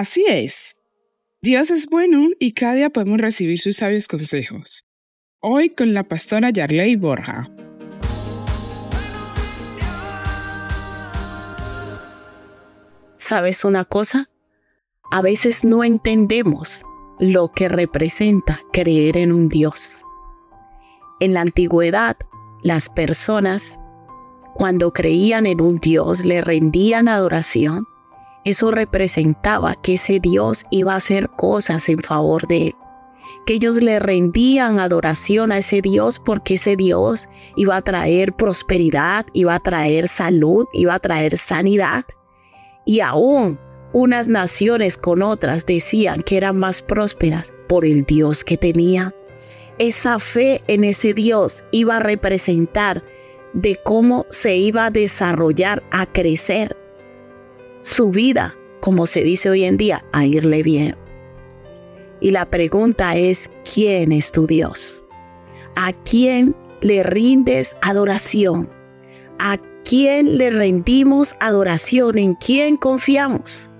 Así es. Dios es bueno y cada día podemos recibir sus sabios consejos. Hoy con la pastora Yarley Borja. ¿Sabes una cosa? A veces no entendemos lo que representa creer en un Dios. En la antigüedad, las personas, cuando creían en un Dios, le rendían adoración. Eso representaba que ese Dios iba a hacer cosas en favor de él. Que ellos le rendían adoración a ese Dios porque ese Dios iba a traer prosperidad, iba a traer salud, iba a traer sanidad. Y aún unas naciones con otras decían que eran más prósperas por el Dios que tenían. Esa fe en ese Dios iba a representar de cómo se iba a desarrollar, a crecer su vida, como se dice hoy en día, a irle bien. Y la pregunta es, ¿quién es tu Dios? ¿A quién le rindes adoración? ¿A quién le rendimos adoración? ¿En quién confiamos?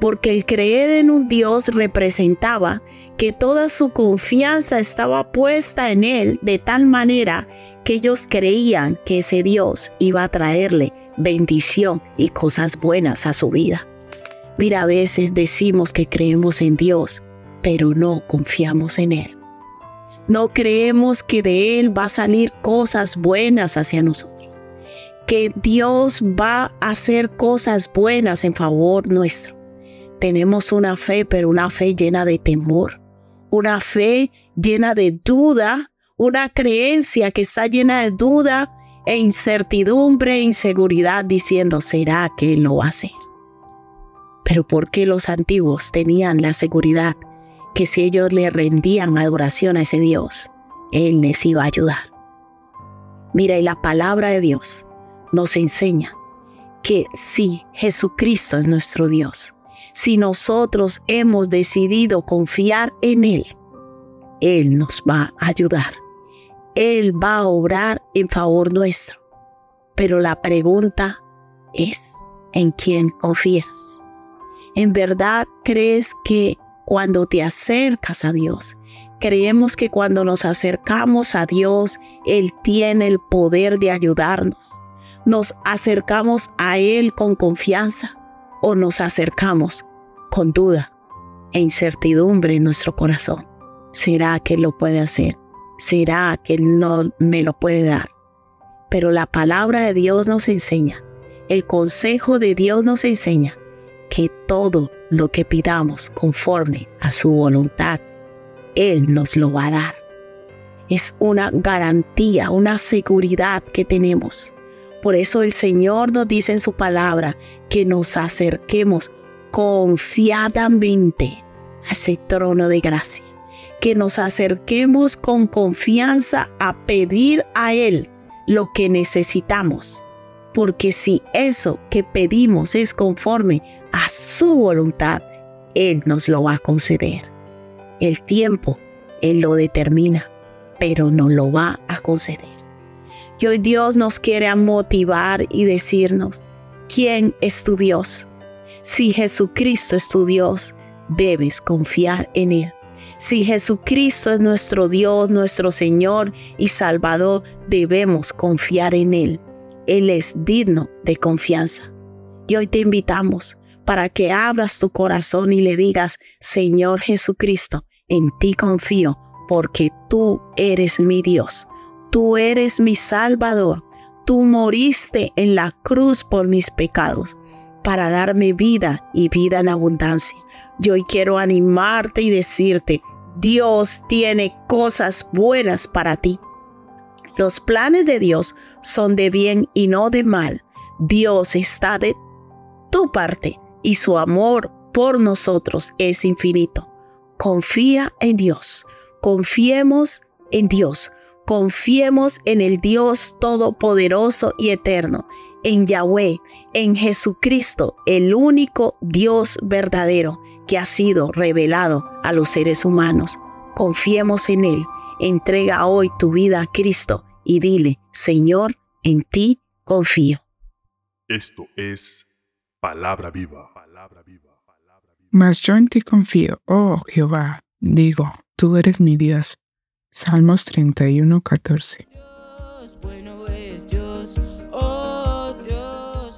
porque el creer en un Dios representaba que toda su confianza estaba puesta en Él de tal manera que ellos creían que ese Dios iba a traerle bendición y cosas buenas a su vida. Mira, a veces decimos que creemos en Dios, pero no confiamos en Él. No creemos que de Él va a salir cosas buenas hacia nosotros, que Dios va a hacer cosas buenas en favor nuestro tenemos una fe, pero una fe llena de temor, una fe llena de duda, una creencia que está llena de duda e incertidumbre e inseguridad diciendo, ¿será que Él lo va a hacer? Pero ¿por qué los antiguos tenían la seguridad que si ellos le rendían adoración a ese Dios, Él les iba a ayudar? Mira, y la palabra de Dios nos enseña que si Jesucristo es nuestro Dios, si nosotros hemos decidido confiar en Él, Él nos va a ayudar. Él va a obrar en favor nuestro. Pero la pregunta es, ¿en quién confías? ¿En verdad crees que cuando te acercas a Dios, creemos que cuando nos acercamos a Dios, Él tiene el poder de ayudarnos? Nos acercamos a Él con confianza o nos acercamos con duda e incertidumbre en nuestro corazón. ¿Será que lo puede hacer? ¿Será que no me lo puede dar? Pero la palabra de Dios nos enseña, el consejo de Dios nos enseña que todo lo que pidamos conforme a su voluntad, Él nos lo va a dar. Es una garantía, una seguridad que tenemos. Por eso el Señor nos dice en su palabra que nos acerquemos confiadamente a ese trono de gracia. Que nos acerquemos con confianza a pedir a Él lo que necesitamos. Porque si eso que pedimos es conforme a su voluntad, Él nos lo va a conceder. El tiempo Él lo determina, pero no lo va a conceder. Y hoy Dios nos quiere motivar y decirnos, ¿quién es tu Dios? Si Jesucristo es tu Dios, debes confiar en Él. Si Jesucristo es nuestro Dios, nuestro Señor y Salvador, debemos confiar en Él. Él es digno de confianza. Y hoy te invitamos para que abras tu corazón y le digas, Señor Jesucristo, en ti confío, porque tú eres mi Dios, tú eres mi Salvador, tú moriste en la cruz por mis pecados para darme vida y vida en abundancia. Yo hoy quiero animarte y decirte, Dios tiene cosas buenas para ti. Los planes de Dios son de bien y no de mal. Dios está de tu parte y su amor por nosotros es infinito. Confía en Dios. Confiemos en Dios. Confiemos en el Dios Todopoderoso y Eterno en Yahweh, en Jesucristo, el único Dios verdadero que ha sido revelado a los seres humanos. Confiemos en Él. Entrega hoy tu vida a Cristo y dile, Señor, en ti confío. Esto es palabra viva. Palabra viva. Mas yo en ti confío, oh Jehová, digo, tú eres mi Dios. Salmos 31, 14.